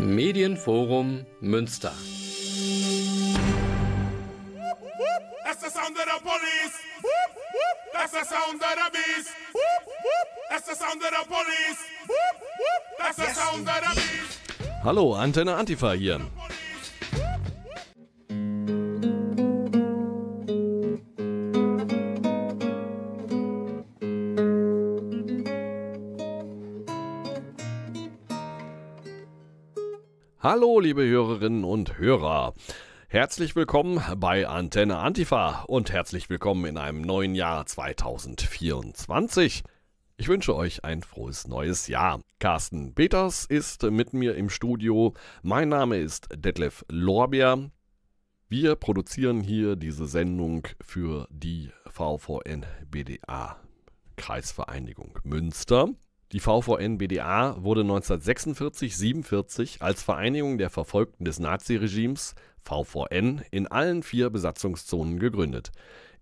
Medienforum Münster. That's the sound of the police. That's the sound of the beast. That's the sound of the police. That's the sound of the beast. Hallo, Antenne Antifa hier. Hallo, liebe Hörerinnen und Hörer. Herzlich willkommen bei Antenne Antifa und herzlich willkommen in einem neuen Jahr 2024. Ich wünsche euch ein frohes neues Jahr. Carsten Peters ist mit mir im Studio. Mein Name ist Detlef Lorbeer. Wir produzieren hier diese Sendung für die VVN BDA Kreisvereinigung Münster. Die VVN-BDA wurde 1946/47 als Vereinigung der Verfolgten des Naziregimes (VVN) in allen vier Besatzungszonen gegründet.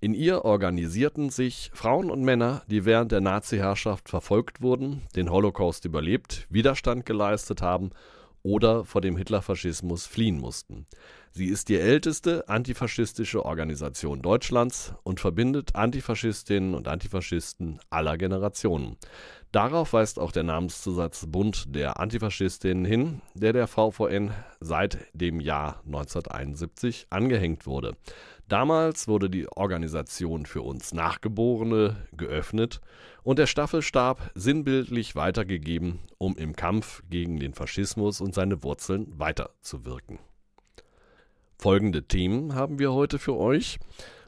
In ihr organisierten sich Frauen und Männer, die während der Naziherrschaft verfolgt wurden, den Holocaust überlebt, Widerstand geleistet haben oder vor dem Hitlerfaschismus fliehen mussten. Sie ist die älteste antifaschistische Organisation Deutschlands und verbindet Antifaschistinnen und Antifaschisten aller Generationen. Darauf weist auch der Namenszusatz Bund der Antifaschistinnen hin, der der VVN seit dem Jahr 1971 angehängt wurde. Damals wurde die Organisation für uns Nachgeborene geöffnet und der Staffelstab sinnbildlich weitergegeben, um im Kampf gegen den Faschismus und seine Wurzeln weiterzuwirken. Folgende Themen haben wir heute für euch.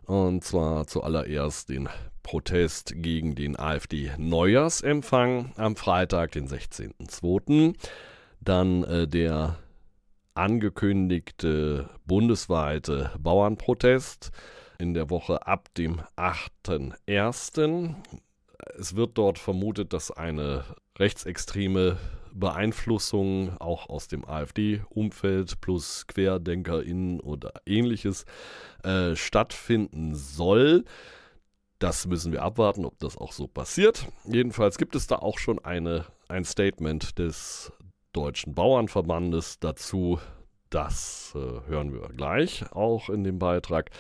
Und zwar zuallererst den Protest gegen den AfD-Neujahrsempfang am Freitag, den 16.02. Dann äh, der angekündigte bundesweite Bauernprotest in der Woche ab dem 8.01. Es wird dort vermutet, dass eine rechtsextreme Beeinflussung auch aus dem AfD-Umfeld plus QuerdenkerInnen oder ähnliches äh, stattfinden soll. Das müssen wir abwarten, ob das auch so passiert. Jedenfalls gibt es da auch schon eine, ein Statement des Deutschen Bauernverbandes dazu. Das äh, hören wir gleich auch in dem Beitrag.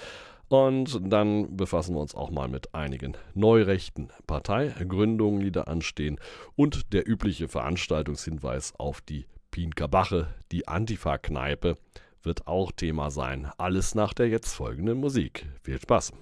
Und dann befassen wir uns auch mal mit einigen neurechten Parteigründungen, die da anstehen. Und der übliche Veranstaltungshinweis auf die Pinkerbache, die Antifa-Kneipe, wird auch Thema sein. Alles nach der jetzt folgenden Musik. Viel Spaß!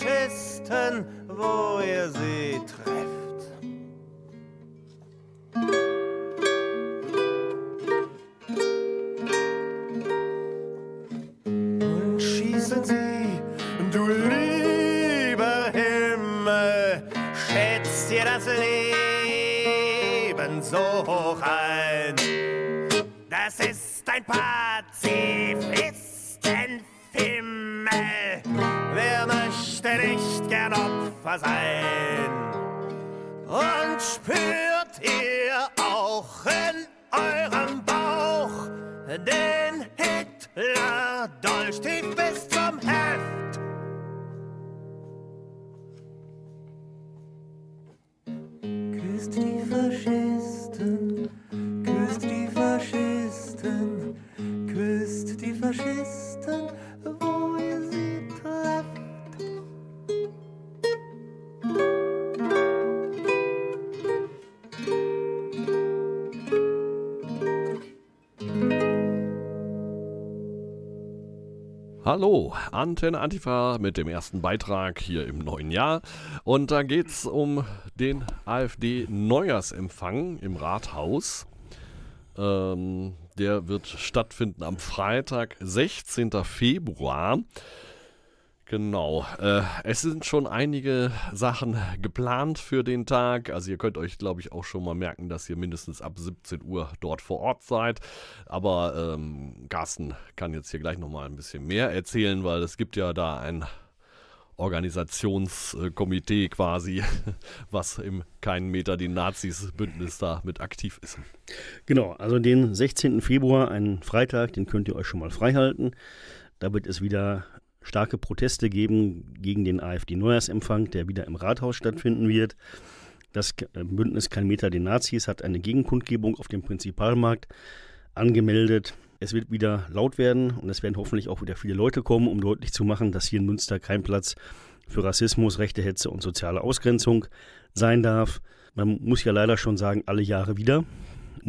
Küsst Hallo, Antenne Antifa mit dem ersten Beitrag hier im neuen Jahr. Und da geht es um den AfD-Neujahrsempfang im Rathaus. Ähm, der wird stattfinden am Freitag, 16. Februar. Genau. Äh, es sind schon einige Sachen geplant für den Tag. Also ihr könnt euch, glaube ich, auch schon mal merken, dass ihr mindestens ab 17 Uhr dort vor Ort seid. Aber ähm, Carsten kann jetzt hier gleich nochmal ein bisschen mehr erzählen, weil es gibt ja da ein Organisationskomitee quasi, was im Keinen Meter den Nazis-Bündnis da mit aktiv ist. Genau, also den 16. Februar, einen Freitag, den könnt ihr euch schon mal freihalten. Da wird es wieder starke Proteste geben gegen den AfD-Neujahrsempfang, der wieder im Rathaus stattfinden wird. Das Bündnis Kein Meter den Nazis hat eine Gegenkundgebung auf dem Prinzipalmarkt angemeldet. Es wird wieder laut werden und es werden hoffentlich auch wieder viele Leute kommen, um deutlich zu machen, dass hier in Münster kein Platz für Rassismus, rechte Hetze und soziale Ausgrenzung sein darf. Man muss ja leider schon sagen, alle Jahre wieder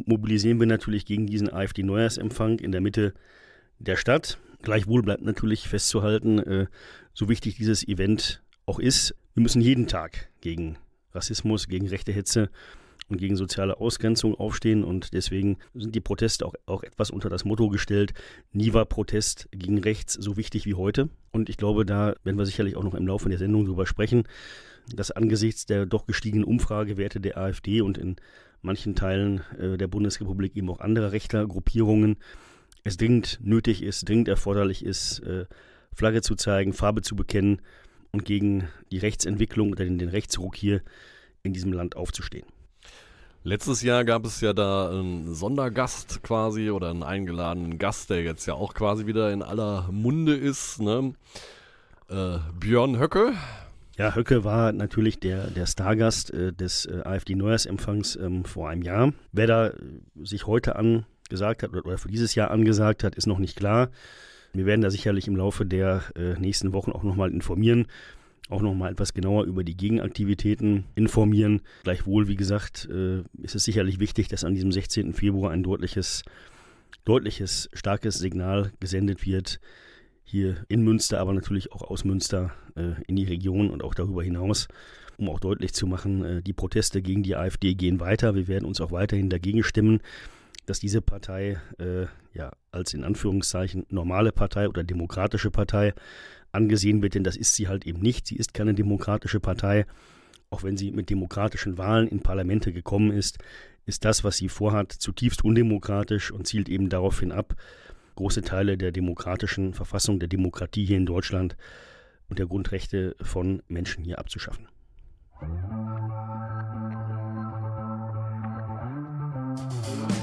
mobilisieren wir natürlich gegen diesen AfD-Neujahrsempfang in der Mitte der Stadt. Gleichwohl bleibt natürlich festzuhalten, äh, so wichtig dieses Event auch ist, wir müssen jeden Tag gegen Rassismus, gegen rechte Hetze und gegen soziale Ausgrenzung aufstehen. Und deswegen sind die Proteste auch, auch etwas unter das Motto gestellt, nie war Protest gegen rechts so wichtig wie heute. Und ich glaube, da werden wir sicherlich auch noch im Laufe der Sendung drüber sprechen, dass angesichts der doch gestiegenen Umfragewerte der AfD und in manchen Teilen äh, der Bundesrepublik eben auch anderer rechter Gruppierungen es dringend nötig ist, dringend erforderlich ist, äh, Flagge zu zeigen, Farbe zu bekennen und gegen die Rechtsentwicklung oder den, den Rechtsruck hier in diesem Land aufzustehen. Letztes Jahr gab es ja da einen Sondergast quasi oder einen eingeladenen Gast, der jetzt ja auch quasi wieder in aller Munde ist. Ne? Äh, Björn Höcke. Ja, Höcke war natürlich der, der Stargast äh, des äh, AfD-Neujahrsempfangs ähm, vor einem Jahr. Wer da äh, sich heute angesagt hat oder, für dieses Jahr angesagt hat, ist noch nicht klar. Wir werden da sicherlich im Laufe der äh, nächsten Wochen auch nochmal informieren auch nochmal etwas genauer über die Gegenaktivitäten informieren. Gleichwohl, wie gesagt, äh, ist es sicherlich wichtig, dass an diesem 16. Februar ein deutliches, deutliches, starkes Signal gesendet wird. Hier in Münster, aber natürlich auch aus Münster äh, in die Region und auch darüber hinaus, um auch deutlich zu machen, die Proteste gegen die AfD gehen weiter. Wir werden uns auch weiterhin dagegen stimmen, dass diese Partei äh, ja als in Anführungszeichen normale Partei oder demokratische Partei angesehen wird, denn das ist sie halt eben nicht. Sie ist keine demokratische Partei. Auch wenn sie mit demokratischen Wahlen in Parlamente gekommen ist, ist das, was sie vorhat, zutiefst undemokratisch und zielt eben daraufhin ab, große Teile der demokratischen Verfassung, der Demokratie hier in Deutschland und der Grundrechte von Menschen hier abzuschaffen. Ich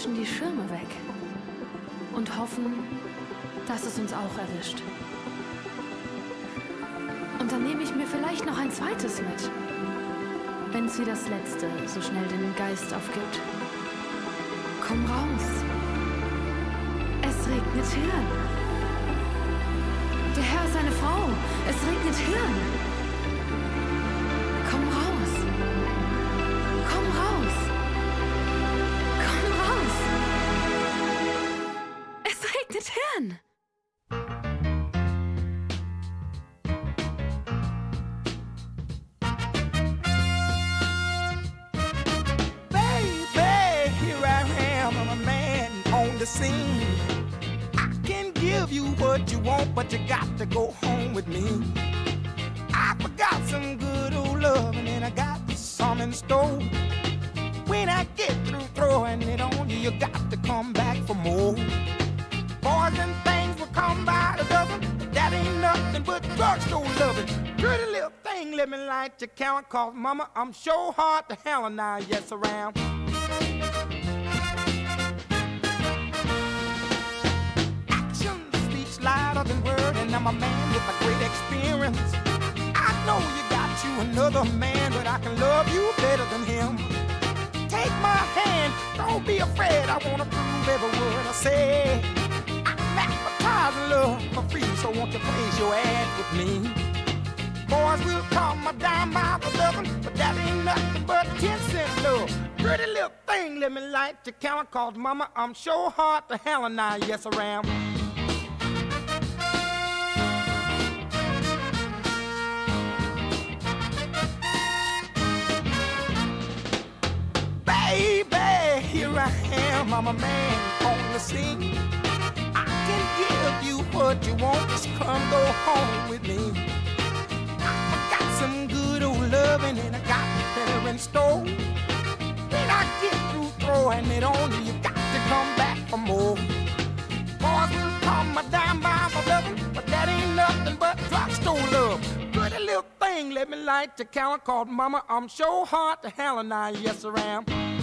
Menschen die Schirme weg und hoffen, dass es uns auch erwischt. Und dann nehme ich mir vielleicht noch ein zweites mit, wenn es wie das letzte so schnell den Geist aufgibt. Komm raus. Es regnet Hirn. Der Herr ist eine Frau. Es regnet Hirn. Light your count, cause mama, I'm sure hard to hell and I yes around. Action speaks louder than word, and I'm a man with a great experience. I know you got you another man, but I can love you better than him. Take my hand, don't be afraid. I wanna prove every word I say. I'm advertising love for free, so won't you place your ad with me? Boys will call my dime by the dozen, but that ain't nothing but 10 cent love. Pretty little thing, let me light your count, cause mama, I'm sure hard to hell and I, yes, I am. Baby, here I am, I'm a man on the scene. I can give you what you want, just come go home with me. Loving and I got better in store. When I get through throwing it on you, you got to come back for more. Boys will call my dime by my loving, but that ain't nothing but drugstore love. Pretty little thing, let me light your count called Mama. I'm sure hard to hell and I, yes, I am.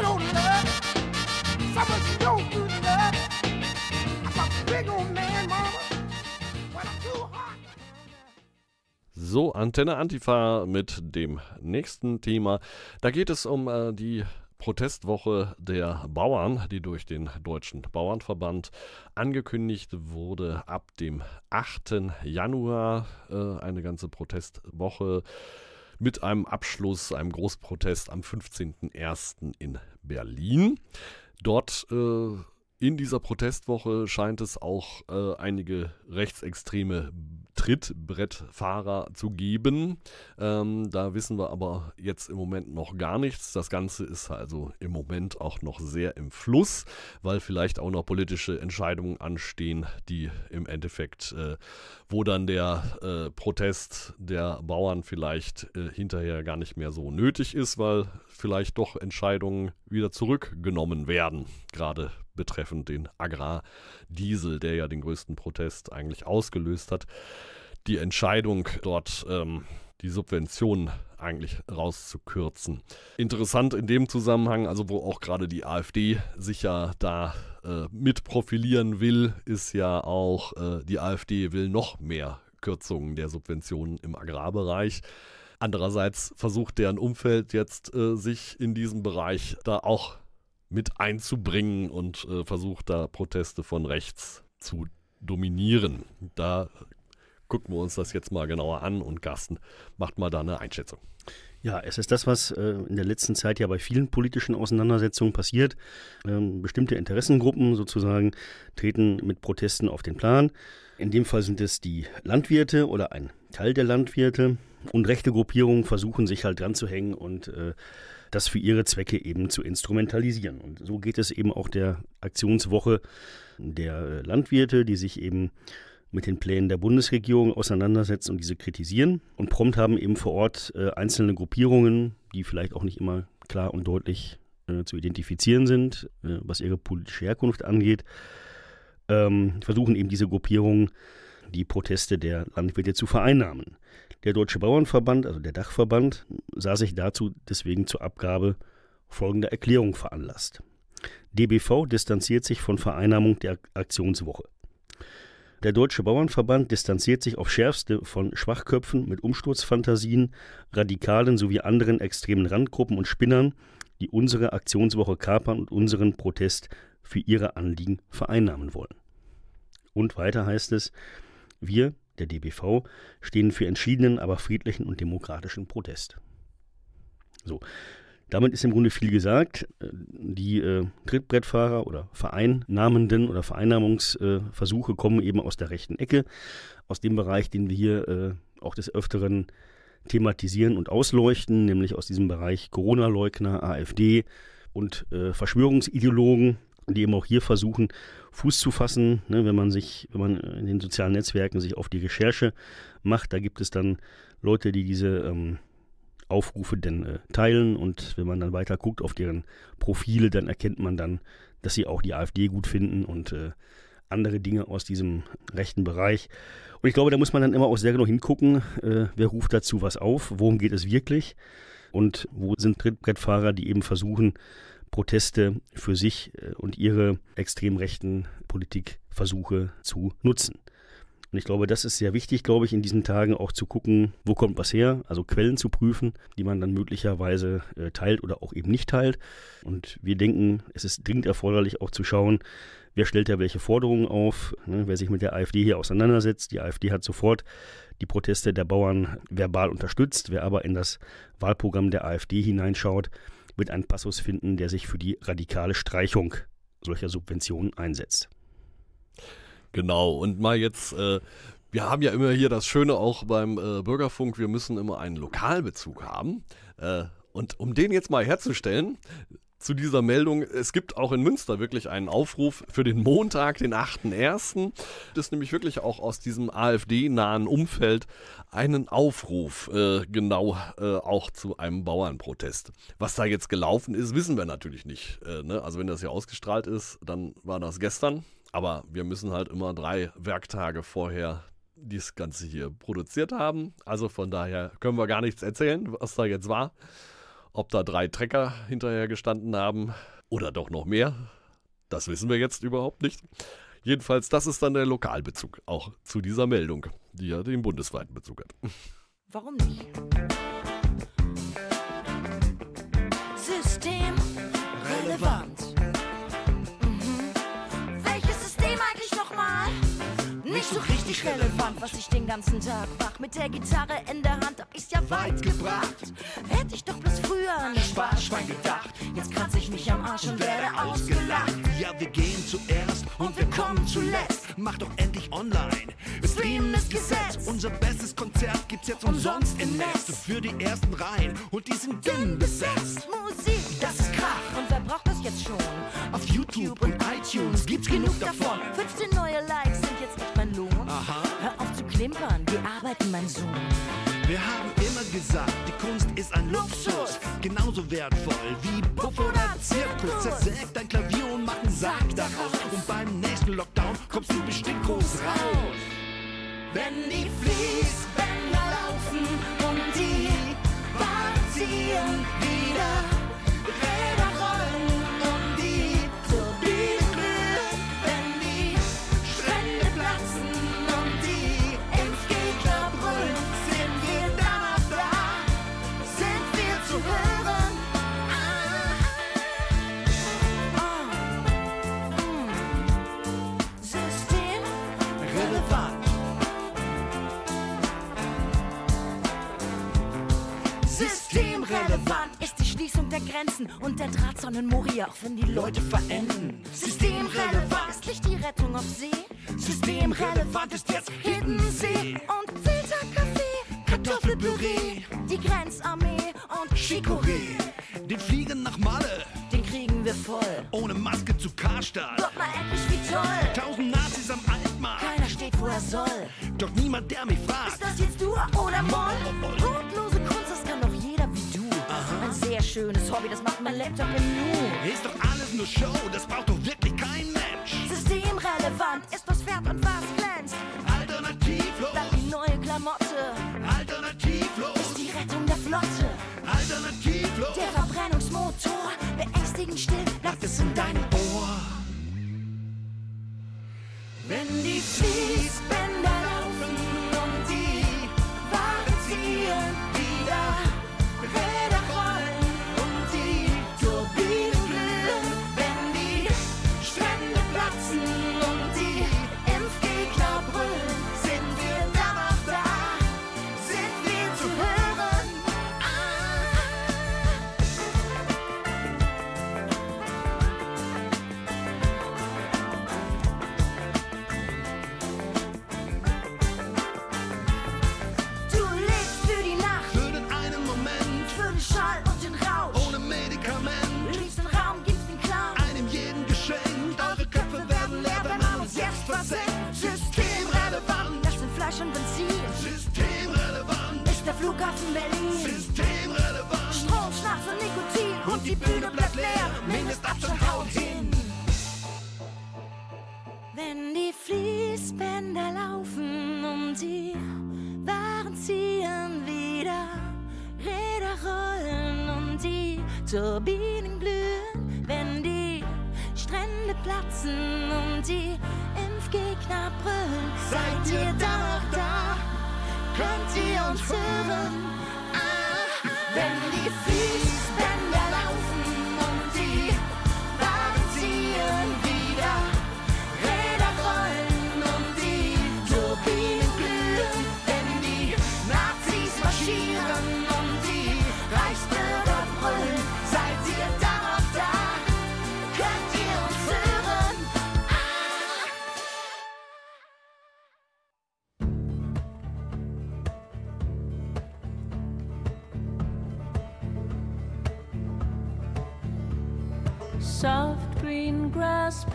Some old love. Some of good love. I'm a big old man, mama. So, Antenne Antifa mit dem nächsten Thema. Da geht es um äh, die Protestwoche der Bauern, die durch den Deutschen Bauernverband angekündigt wurde ab dem 8. Januar. Äh, eine ganze Protestwoche mit einem Abschluss, einem Großprotest am 15.01. in Berlin. Dort äh, in dieser Protestwoche scheint es auch äh, einige rechtsextreme Trittbrettfahrer zu geben. Ähm, da wissen wir aber jetzt im Moment noch gar nichts. Das Ganze ist also im Moment auch noch sehr im Fluss, weil vielleicht auch noch politische Entscheidungen anstehen, die im Endeffekt, äh, wo dann der äh, Protest der Bauern vielleicht äh, hinterher gar nicht mehr so nötig ist, weil vielleicht doch Entscheidungen wieder zurückgenommen werden, gerade betreffend den Agrardiesel, der ja den größten Protest eigentlich ausgelöst hat. Die Entscheidung dort ähm, die Subventionen eigentlich rauszukürzen. Interessant in dem Zusammenhang, also wo auch gerade die AfD sich ja da äh, mit profilieren will, ist ja auch, äh, die AfD will noch mehr Kürzungen der Subventionen im Agrarbereich. Andererseits versucht deren Umfeld jetzt äh, sich in diesem Bereich da auch mit einzubringen und äh, versucht da Proteste von rechts zu dominieren. Da gucken wir uns das jetzt mal genauer an und Carsten macht mal da eine Einschätzung. Ja, es ist das, was äh, in der letzten Zeit ja bei vielen politischen Auseinandersetzungen passiert. Ähm, bestimmte Interessengruppen sozusagen treten mit Protesten auf den Plan. In dem Fall sind es die Landwirte oder ein Teil der Landwirte und rechte Gruppierungen versuchen sich halt dran zu hängen und äh, das für ihre Zwecke eben zu instrumentalisieren. Und so geht es eben auch der Aktionswoche der äh, Landwirte, die sich eben mit den Plänen der Bundesregierung auseinandersetzen und diese kritisieren. Und prompt haben eben vor Ort äh, einzelne Gruppierungen, die vielleicht auch nicht immer klar und deutlich äh, zu identifizieren sind, äh, was ihre politische Herkunft angeht, ähm, versuchen eben diese Gruppierungen die Proteste der Landwirte zu vereinnahmen. Der Deutsche Bauernverband, also der Dachverband, sah sich dazu deswegen zur Abgabe folgender Erklärung veranlasst. DBV distanziert sich von Vereinnahmung der Aktionswoche. Der Deutsche Bauernverband distanziert sich auf schärfste von Schwachköpfen mit Umsturzfantasien, Radikalen sowie anderen extremen Randgruppen und Spinnern, die unsere Aktionswoche kapern und unseren Protest für ihre Anliegen vereinnahmen wollen. Und weiter heißt es, wir, der DBV, stehen für entschiedenen, aber friedlichen und demokratischen Protest. So, damit ist im Grunde viel gesagt. Die äh, Trittbrettfahrer oder Vereinnahmenden oder Vereinnahmungsversuche äh, kommen eben aus der rechten Ecke, aus dem Bereich, den wir hier äh, auch des Öfteren thematisieren und ausleuchten, nämlich aus diesem Bereich Corona-Leugner, AfD und äh, Verschwörungsideologen, die eben auch hier versuchen, Fuß zu fassen, ne, wenn man sich, wenn man in den sozialen Netzwerken sich auf die Recherche macht, da gibt es dann Leute, die diese ähm, Aufrufe dann äh, teilen. Und wenn man dann weiter guckt auf deren Profile, dann erkennt man dann, dass sie auch die AfD gut finden und äh, andere Dinge aus diesem rechten Bereich. Und ich glaube, da muss man dann immer auch sehr genau hingucken, äh, wer ruft dazu was auf, worum geht es wirklich? Und wo sind Trittbrettfahrer, die eben versuchen, Proteste für sich äh, und ihre extrem rechten Politikversuche zu nutzen. Und ich glaube, das ist sehr wichtig, glaube ich, in diesen Tagen auch zu gucken, wo kommt was her, also Quellen zu prüfen, die man dann möglicherweise äh, teilt oder auch eben nicht teilt. Und wir denken, es ist dringend erforderlich auch zu schauen, wer stellt da welche Forderungen auf, ne, wer sich mit der AfD hier auseinandersetzt. Die AfD hat sofort die Proteste der Bauern verbal unterstützt. Wer aber in das Wahlprogramm der AfD hineinschaut, wird einen Passus finden, der sich für die radikale Streichung solcher Subventionen einsetzt. Genau, und mal jetzt, äh, wir haben ja immer hier das Schöne auch beim äh, Bürgerfunk, wir müssen immer einen Lokalbezug haben. Äh, und um den jetzt mal herzustellen, zu dieser Meldung. Es gibt auch in Münster wirklich einen Aufruf für den Montag, den 8.1. Das ist nämlich wirklich auch aus diesem AfD-nahen Umfeld einen Aufruf, äh, genau äh, auch zu einem Bauernprotest. Was da jetzt gelaufen ist, wissen wir natürlich nicht. Äh, ne? Also wenn das hier ausgestrahlt ist, dann war das gestern. Aber wir müssen halt immer drei Werktage vorher das Ganze hier produziert haben. Also von daher können wir gar nichts erzählen, was da jetzt war. Ob da drei Trecker hinterher gestanden haben oder doch noch mehr, das wissen wir jetzt überhaupt nicht. Jedenfalls, das ist dann der Lokalbezug, auch zu dieser Meldung, die ja den bundesweiten Bezug hat. Warum nicht? System relevant. Nicht so richtig relevant, was ich den ganzen Tag mach. Mit der Gitarre in der Hand hab ich's ja weit gebracht. Hätte ich doch bloß früher an das Sparschwein gedacht. Jetzt kratze ich mich am Arsch und werde ausgelacht. Ja, wir gehen zuerst und wir kommen zuletzt. Mach doch endlich online. Streamen ist Gesetz. Unser bestes Konzert gibt's jetzt umsonst im Netz. Für die ersten Reihen und die sind dünn besetzt. Musik, das ist Krach. Und wer braucht das jetzt schon? Auf YouTube und iTunes gibt's genug davon. 15 neue Likes klimpern, wir arbeiten, mein Sohn. Wir haben immer gesagt, die Kunst ist ein Luxus. Genauso wertvoll wie Puff oder Zirkus. Zersägt dein Klavier und mach einen Sarg daraus. Und beim nächsten Lockdown kommst du bestimmt groß raus. Wenn die Fließbänder laufen und die ziehen wieder, der Grenzen und der Drahtzaun in Moria, auch wenn die Leute verenden. Systemrelevant ist nicht die Rettung auf See. Systemrelevant ist jetzt Hiddensee und Filterkaffee, Kartoffelpüree, die Grenzarmee und Chicorée. Den Fliegen nach Malle, Den kriegen wir voll. ohne Maske zu Karstadt. Guck mal endlich, wie toll. Tausend Nazis am Altmarkt, Keiner steht, wo er soll. doch niemand, der mich Ist fragt. das jetzt Dur oder Moll? Schönes Bobby, das macht mein Laptop im Nu. Ist doch alles nur Show, das braucht doch wirklich kein Mensch. Systemrelevant ist was fährt und was glänzt. Alternativlos, Bleibt die neue Klamotte, alternativlos, die Rettung der Flotte. alternativlos. Der Verbrennungsmotor, beängstigend still, bleibt es in deinem Ohr. Wenn die Fließbänder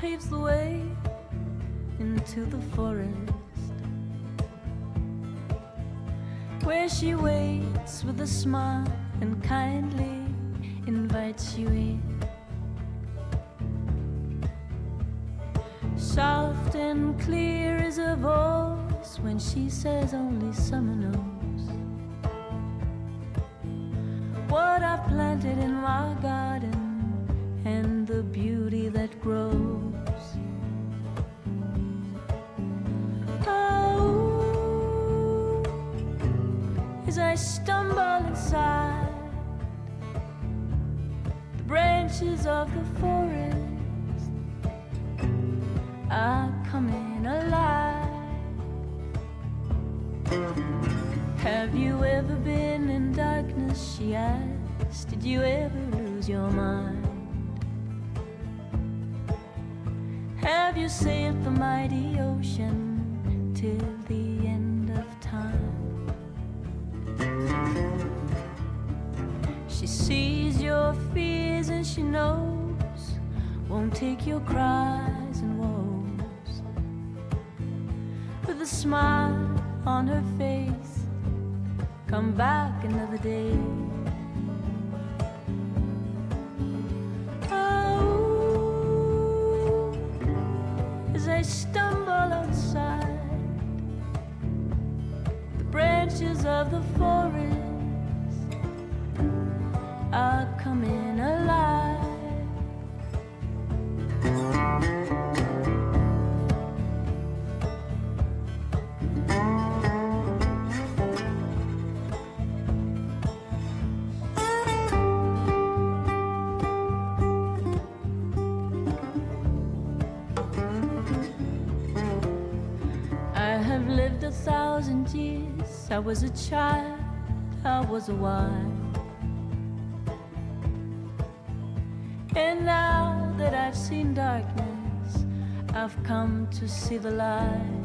paves the way into the forest where she waits with a smile and kindly invites you in. Soft and clear is her voice when she says only summer knows what I've planted in my garden and the beauty that grows. Oh, as I stumble inside the branches of the forest are coming alive. Have you ever been in darkness? She asked. Did you ever lose your mind? Have you sailed the mighty ocean till the end of time? She sees your fears and she knows won't take your cries and woes. With a smile on her face, come back another day. Of the forest lived a thousand years. I was a child, I was a wild. And now that I've seen darkness, I've come to see the light.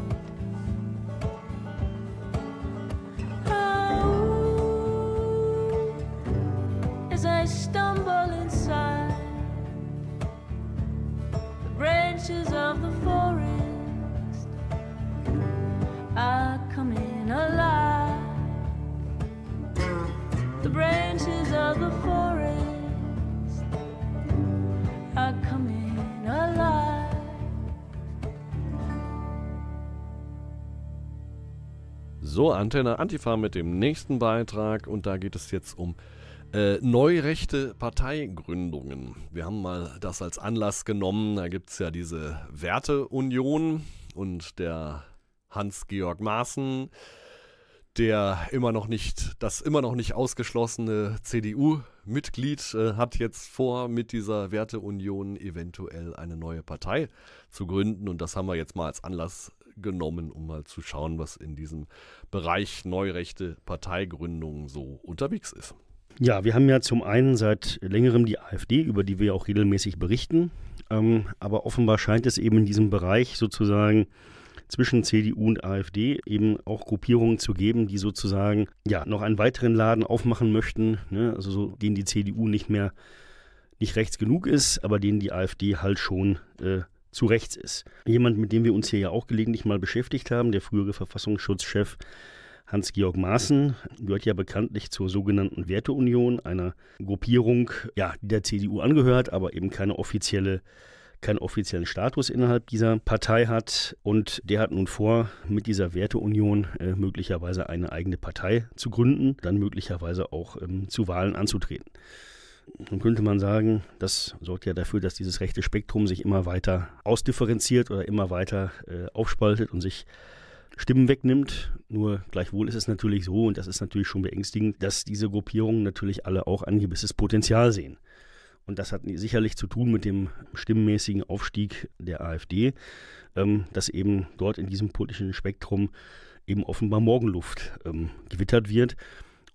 So, Antenne Antifa mit dem nächsten Beitrag und da geht es jetzt um äh, neurechte Parteigründungen. Wir haben mal das als Anlass genommen. Da gibt es ja diese Werteunion und der Hans-Georg Maaßen, der immer noch nicht, das immer noch nicht ausgeschlossene CDU-Mitglied äh, hat jetzt vor, mit dieser Werteunion eventuell eine neue Partei zu gründen. Und das haben wir jetzt mal als Anlass genommen, um mal zu schauen, was in diesem Bereich neurechte Parteigründung so unterwegs ist. Ja, wir haben ja zum einen seit längerem die AfD, über die wir auch regelmäßig berichten. Ähm, aber offenbar scheint es eben in diesem Bereich sozusagen zwischen CDU und AfD eben auch Gruppierungen zu geben, die sozusagen ja noch einen weiteren Laden aufmachen möchten, ne? also so, denen die CDU nicht mehr nicht rechts genug ist, aber denen die AfD halt schon äh, zu rechts ist. Jemand, mit dem wir uns hier ja auch gelegentlich mal beschäftigt haben, der frühere Verfassungsschutzchef Hans-Georg Maaßen, gehört ja bekanntlich zur sogenannten Werteunion, einer Gruppierung, ja, die der CDU angehört, aber eben keine offizielle keinen offiziellen Status innerhalb dieser Partei hat. Und der hat nun vor, mit dieser Werteunion äh, möglicherweise eine eigene Partei zu gründen, dann möglicherweise auch ähm, zu Wahlen anzutreten. Nun könnte man sagen, das sorgt ja dafür, dass dieses rechte Spektrum sich immer weiter ausdifferenziert oder immer weiter äh, aufspaltet und sich Stimmen wegnimmt. Nur gleichwohl ist es natürlich so, und das ist natürlich schon beängstigend, dass diese Gruppierungen natürlich alle auch ein gewisses Potenzial sehen. Und das hat sicherlich zu tun mit dem stimmenmäßigen Aufstieg der AfD, ähm, dass eben dort in diesem politischen Spektrum eben offenbar Morgenluft ähm, gewittert wird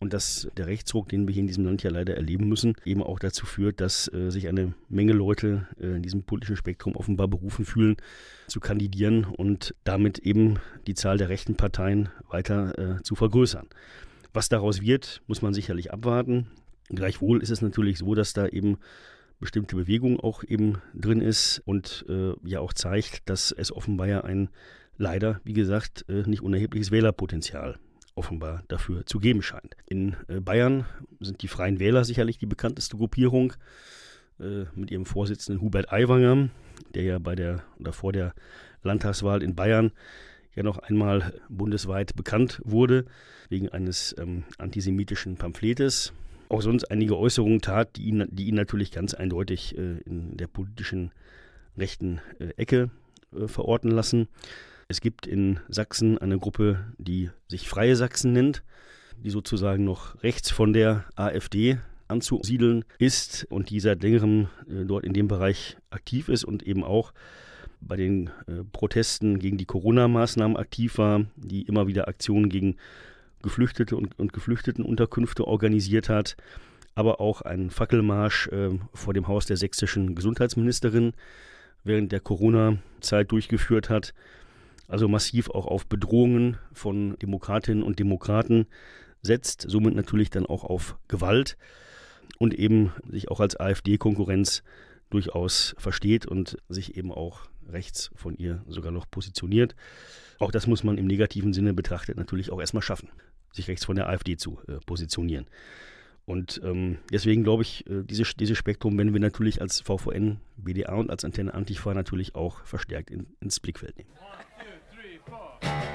und dass der Rechtsruck, den wir hier in diesem Land ja leider erleben müssen, eben auch dazu führt, dass äh, sich eine Menge Leute äh, in diesem politischen Spektrum offenbar berufen fühlen, zu kandidieren und damit eben die Zahl der rechten Parteien weiter äh, zu vergrößern. Was daraus wird, muss man sicherlich abwarten. Gleichwohl ist es natürlich so, dass da eben bestimmte Bewegung auch eben drin ist und äh, ja auch zeigt, dass es offenbar ja ein leider, wie gesagt, äh, nicht unerhebliches Wählerpotenzial offenbar dafür zu geben scheint. In äh, Bayern sind die Freien Wähler sicherlich die bekannteste Gruppierung äh, mit ihrem Vorsitzenden Hubert Aiwanger, der ja bei der oder vor der Landtagswahl in Bayern ja noch einmal bundesweit bekannt wurde wegen eines ähm, antisemitischen Pamphlets. Auch sonst einige Äußerungen tat, die ihn, die ihn natürlich ganz eindeutig äh, in der politischen rechten äh, Ecke äh, verorten lassen. Es gibt in Sachsen eine Gruppe, die sich Freie Sachsen nennt, die sozusagen noch rechts von der AfD anzusiedeln ist und die seit längerem äh, dort in dem Bereich aktiv ist und eben auch bei den äh, Protesten gegen die Corona-Maßnahmen aktiv war, die immer wieder Aktionen gegen Geflüchtete und, und Geflüchtetenunterkünfte organisiert hat, aber auch einen Fackelmarsch äh, vor dem Haus der sächsischen Gesundheitsministerin während der Corona-Zeit durchgeführt hat also massiv auch auf Bedrohungen von Demokratinnen und Demokraten setzt, somit natürlich dann auch auf Gewalt und eben sich auch als AfD-Konkurrenz durchaus versteht und sich eben auch rechts von ihr sogar noch positioniert. Auch das muss man im negativen Sinne betrachtet natürlich auch erstmal schaffen, sich rechts von der AfD zu äh, positionieren. Und ähm, deswegen glaube ich, äh, dieses, dieses Spektrum werden wir natürlich als VVN, BDA und als Antenne Antifa natürlich auch verstärkt in, ins Blickfeld nehmen. Thank you.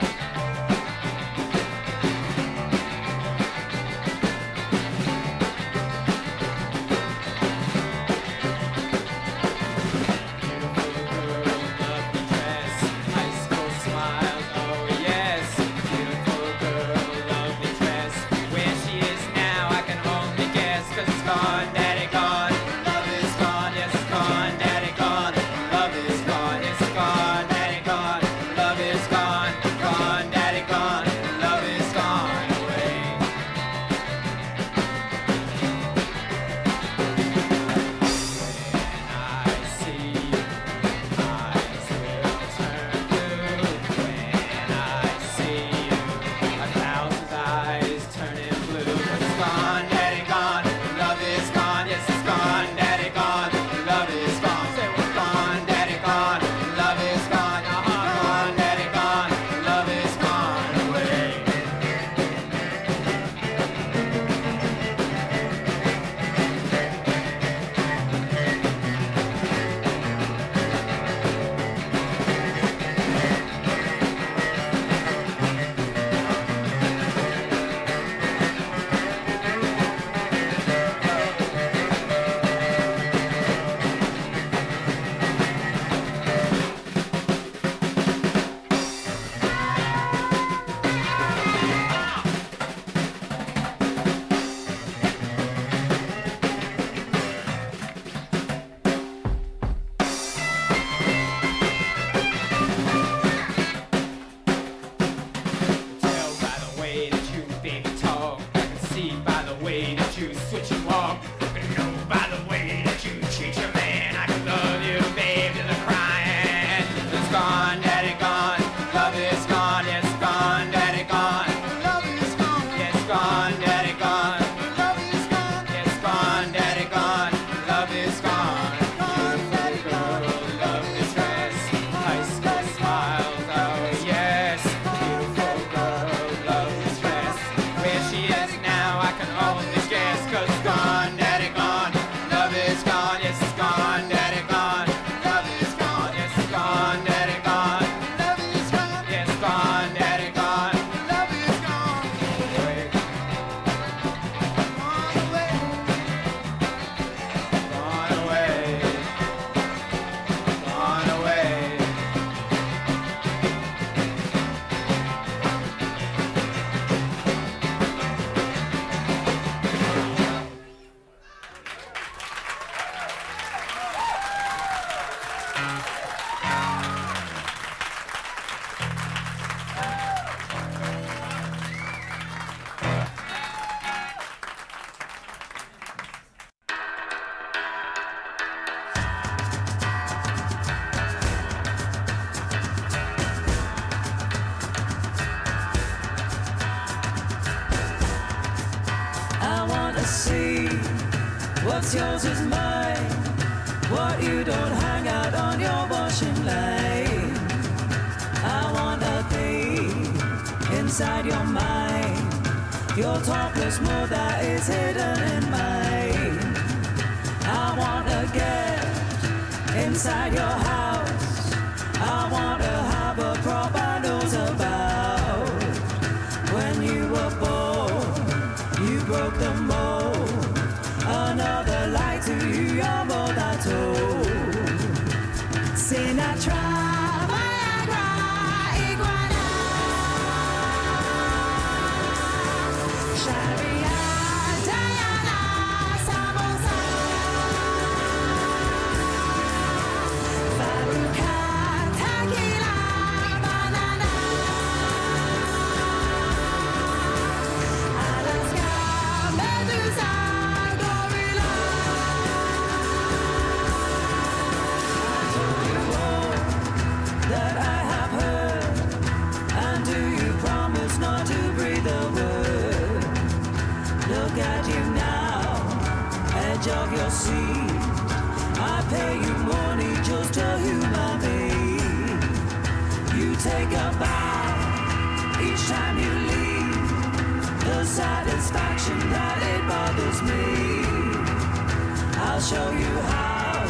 Show you how,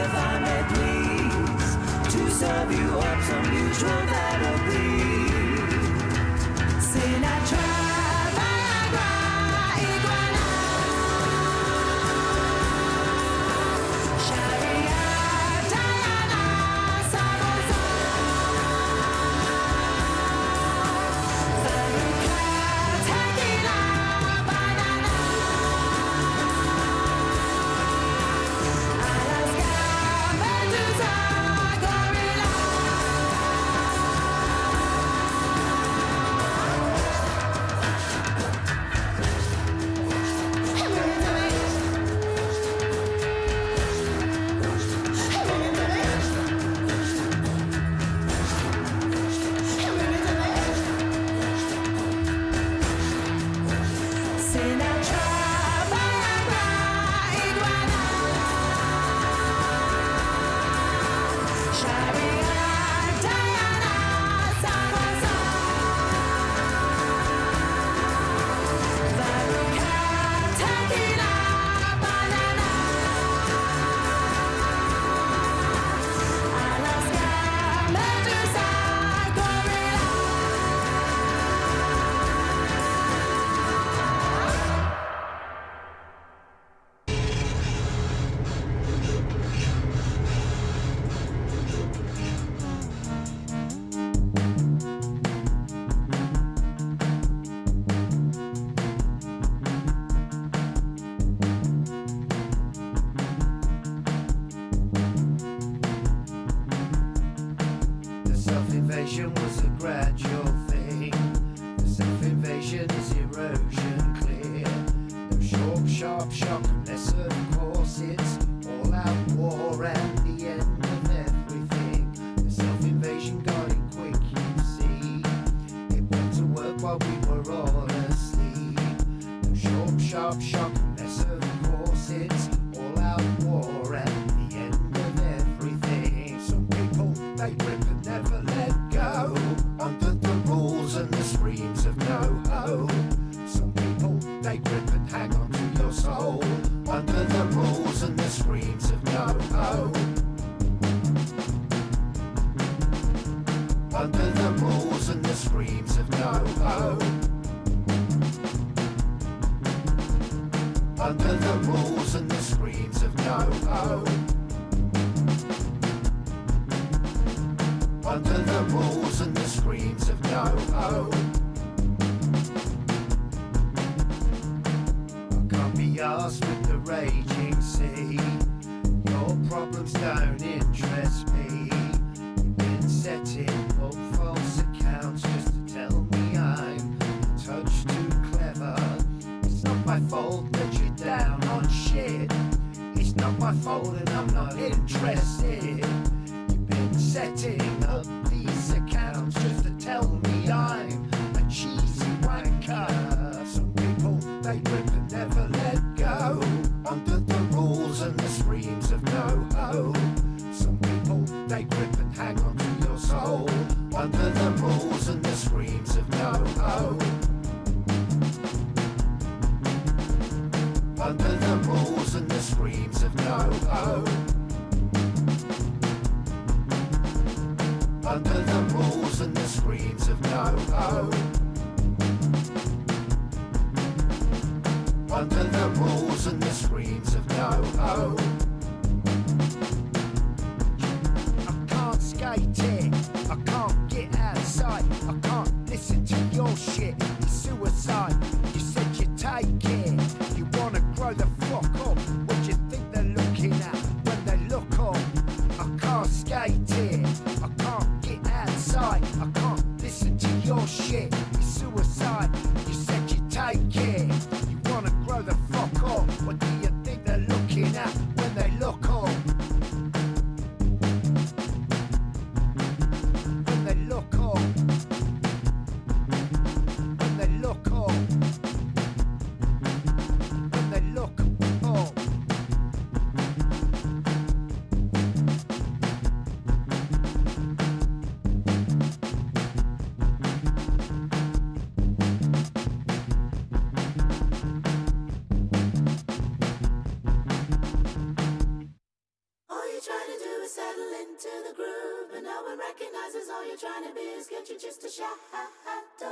if I may please, to serve you up some mutual value. night. shadow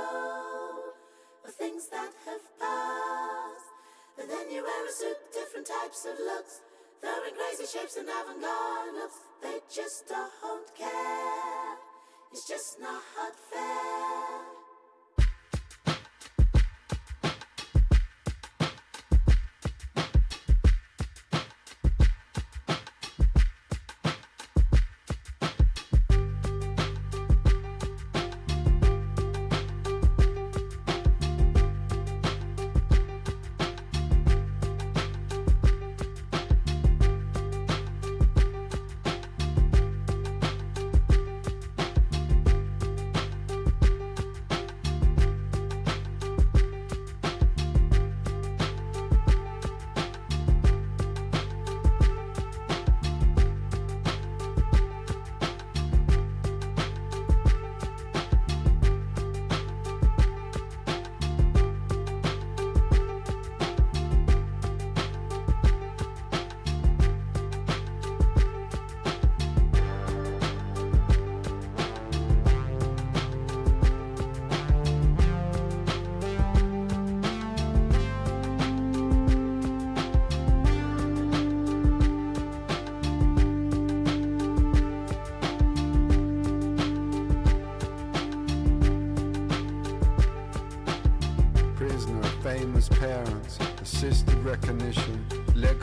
of things that have passed. And then you wear a suit, different types of looks. They're in crazy shapes and avant-garde looks. They just don't care. It's just not fair.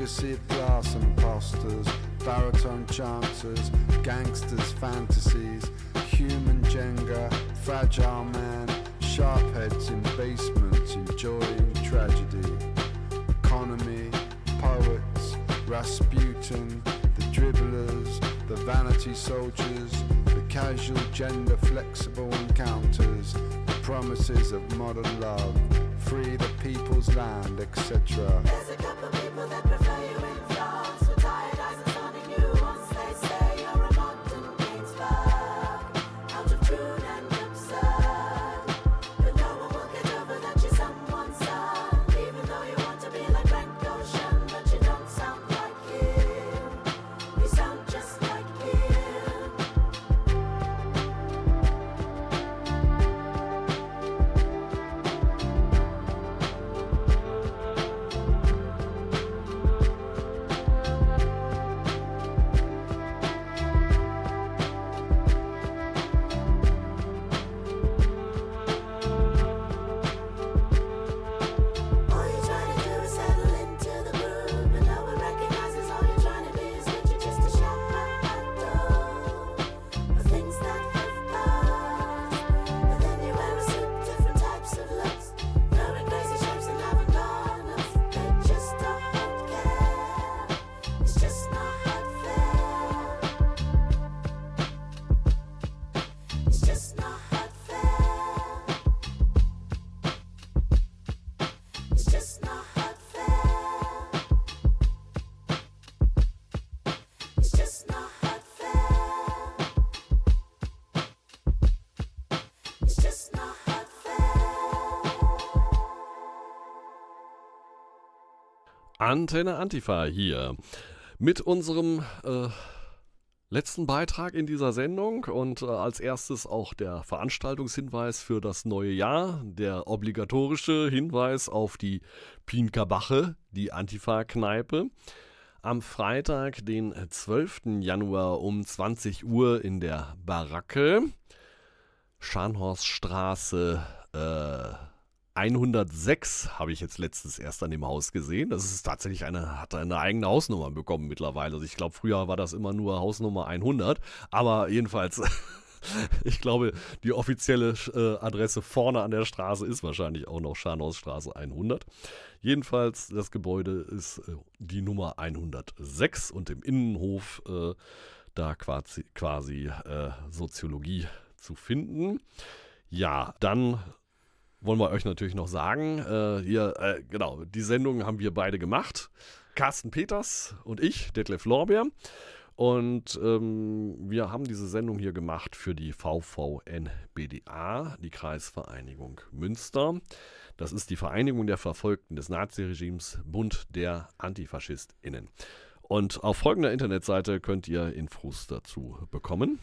legacy of glass imposters, baritone chanters, gangsters' fantasies, human Jenga, fragile man, sharpheads in basements enjoying tragedy, economy, poets, Rasputin, the dribblers, the vanity soldiers, the casual gender flexible encounters, the promises of modern love, free the people's land, etc. Antenne Antifa hier mit unserem äh, letzten Beitrag in dieser Sendung und äh, als erstes auch der Veranstaltungshinweis für das neue Jahr, der obligatorische Hinweis auf die Pinkerbache, die Antifa-Kneipe. Am Freitag, den 12. Januar um 20 Uhr in der Baracke, Scharnhorststraße, äh, 106 habe ich jetzt letztens erst an dem Haus gesehen. Das ist tatsächlich eine, hat eine eigene Hausnummer bekommen mittlerweile. Also ich glaube, früher war das immer nur Hausnummer 100. Aber jedenfalls, ich glaube, die offizielle äh, Adresse vorne an der Straße ist wahrscheinlich auch noch Scharnhausstraße 100. Jedenfalls, das Gebäude ist äh, die Nummer 106 und im Innenhof äh, da quasi, quasi äh, Soziologie zu finden. Ja, dann wollen wir euch natürlich noch sagen. Äh, hier, äh, genau, die Sendung haben wir beide gemacht. Carsten Peters und ich, Detlef Lorbeer. Und ähm, wir haben diese Sendung hier gemacht für die VVN-BDA, die Kreisvereinigung Münster. Das ist die Vereinigung der Verfolgten des Naziregimes, Bund der AntifaschistInnen. Und auf folgender Internetseite könnt ihr Infos dazu bekommen.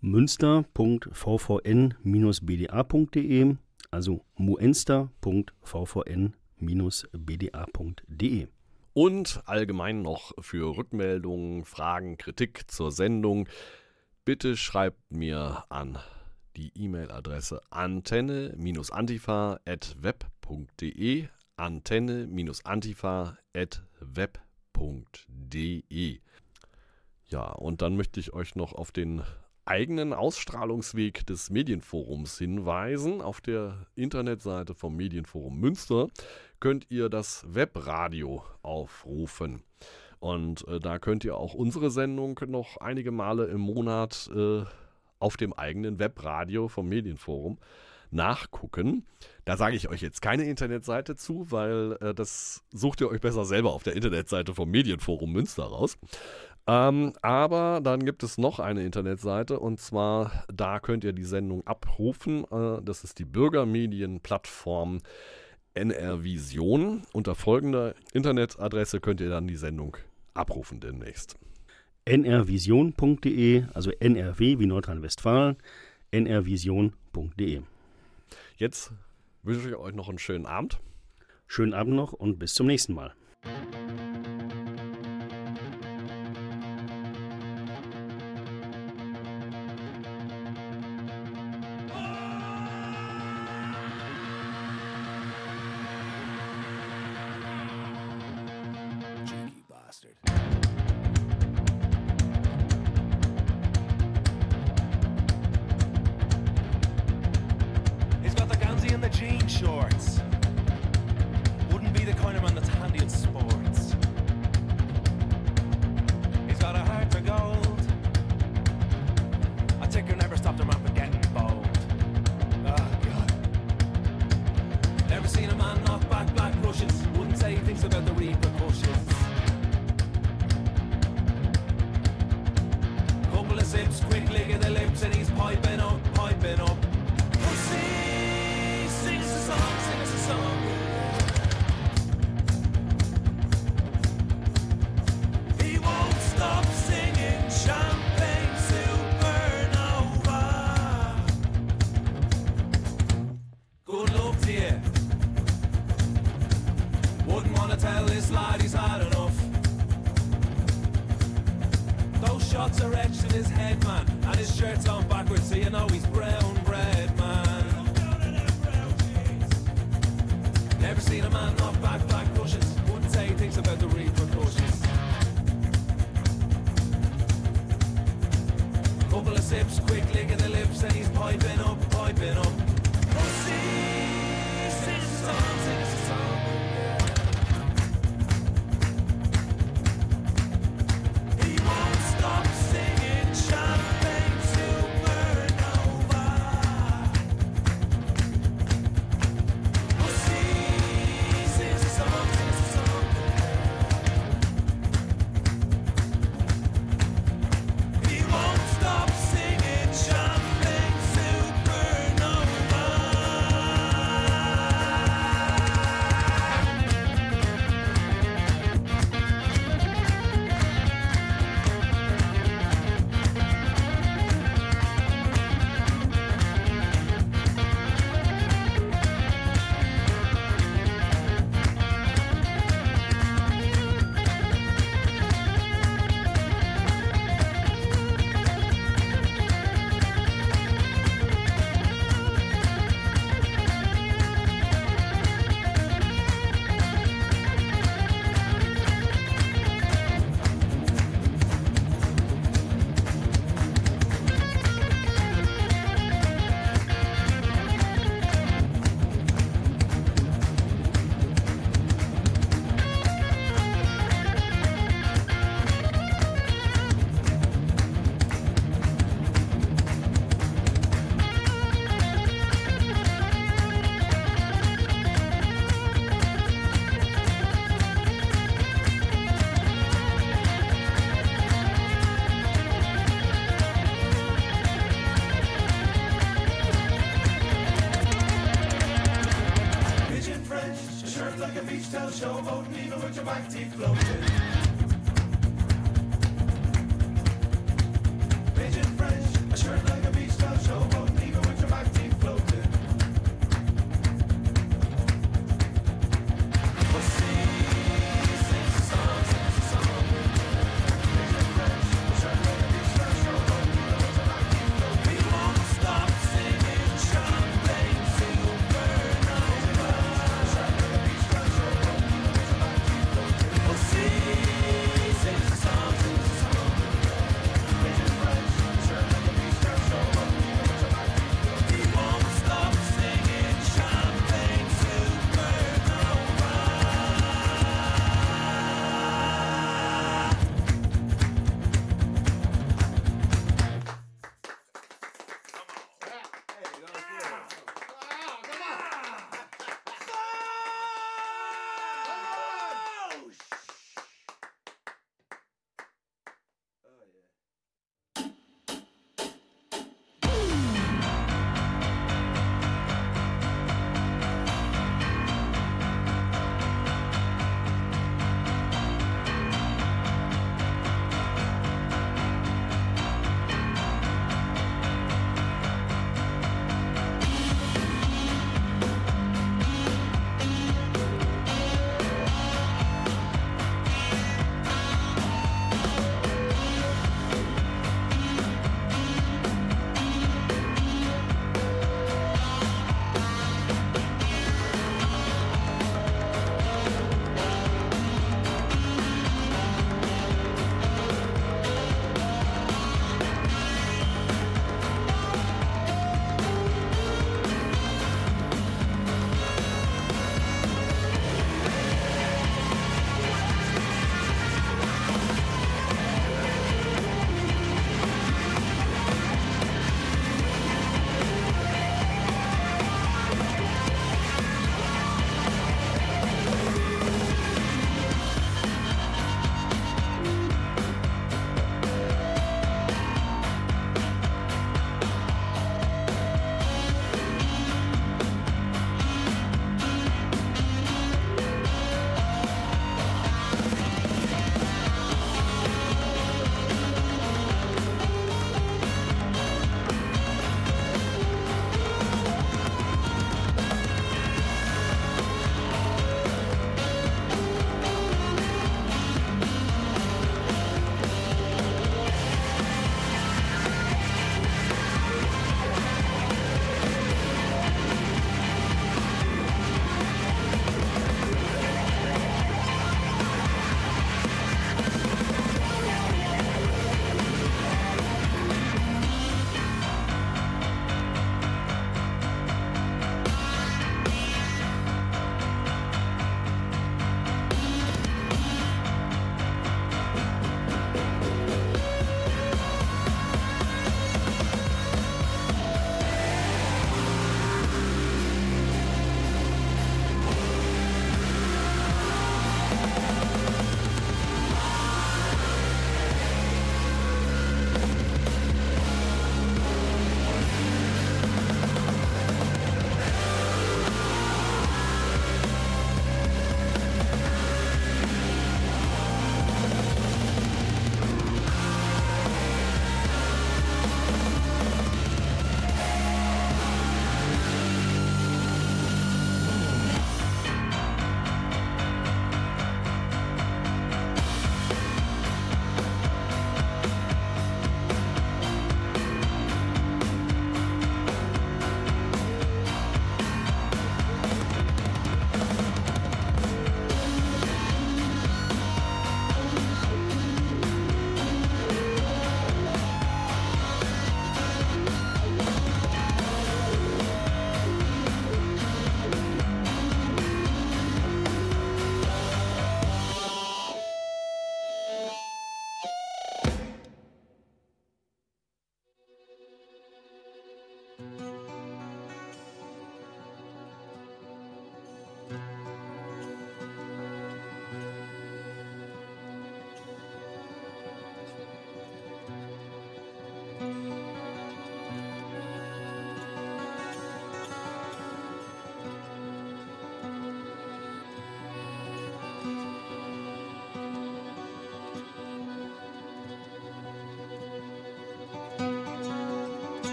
münster.vvn-bda.de also muenster.vvn-bda.de. Und allgemein noch für Rückmeldungen, Fragen, Kritik zur Sendung, bitte schreibt mir an die E-Mail-Adresse antenne-antifa.web.de antenne-antifa.web.de Ja, und dann möchte ich euch noch auf den eigenen Ausstrahlungsweg des Medienforums hinweisen. Auf der Internetseite vom Medienforum Münster könnt ihr das Webradio aufrufen. Und äh, da könnt ihr auch unsere Sendung noch einige Male im Monat äh, auf dem eigenen Webradio vom Medienforum nachgucken. Da sage ich euch jetzt keine Internetseite zu, weil äh, das sucht ihr euch besser selber auf der Internetseite vom Medienforum Münster raus. Ähm, aber dann gibt es noch eine Internetseite und zwar da könnt ihr die Sendung abrufen. Äh, das ist die Bürgermedienplattform NR Vision. Unter folgender Internetadresse könnt ihr dann die Sendung abrufen demnächst. nrvision.de, also NRW wie Nordrhein-Westfalen, nrvision.de. Jetzt wünsche ich euch noch einen schönen Abend. Schönen Abend noch und bis zum nächsten Mal.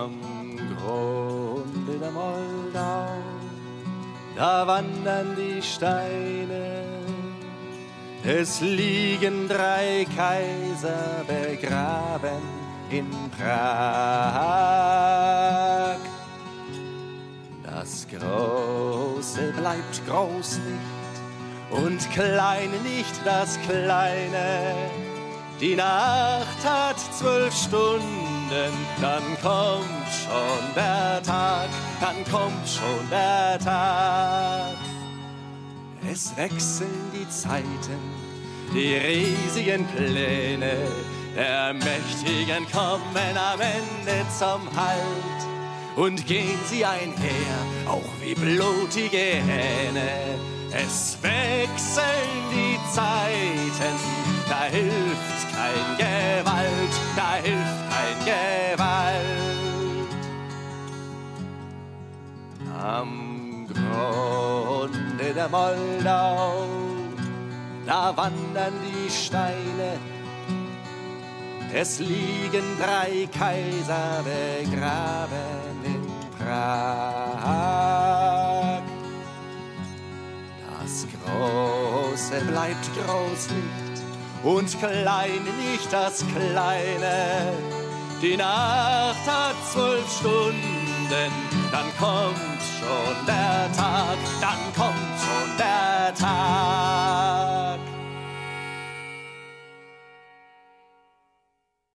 Am Grunde der Moldau, da wandern die Steine. Es liegen drei Kaiser begraben in Prag. Das Große bleibt groß nicht und Kleine nicht das Kleine. Die Nacht hat zwölf Stunden, dann kommt schon der Tag, dann kommt schon der Tag. Es wechseln die Zeiten, die riesigen Pläne der Mächtigen kommen am Ende zum Halt und gehen sie einher, auch wie blutige Hähne. Es wechseln die Zeiten, da hilft kein Gewalt, da hilft kein Gewalt. Am Grunde der Moldau, da wandern die Steine, es liegen drei Kaiser begraben in Prag. Das Große bleibt groß nicht und klein nicht das Kleine. Die Nacht hat zwölf Stunden, dann kommt schon der Tag, dann kommt schon der Tag.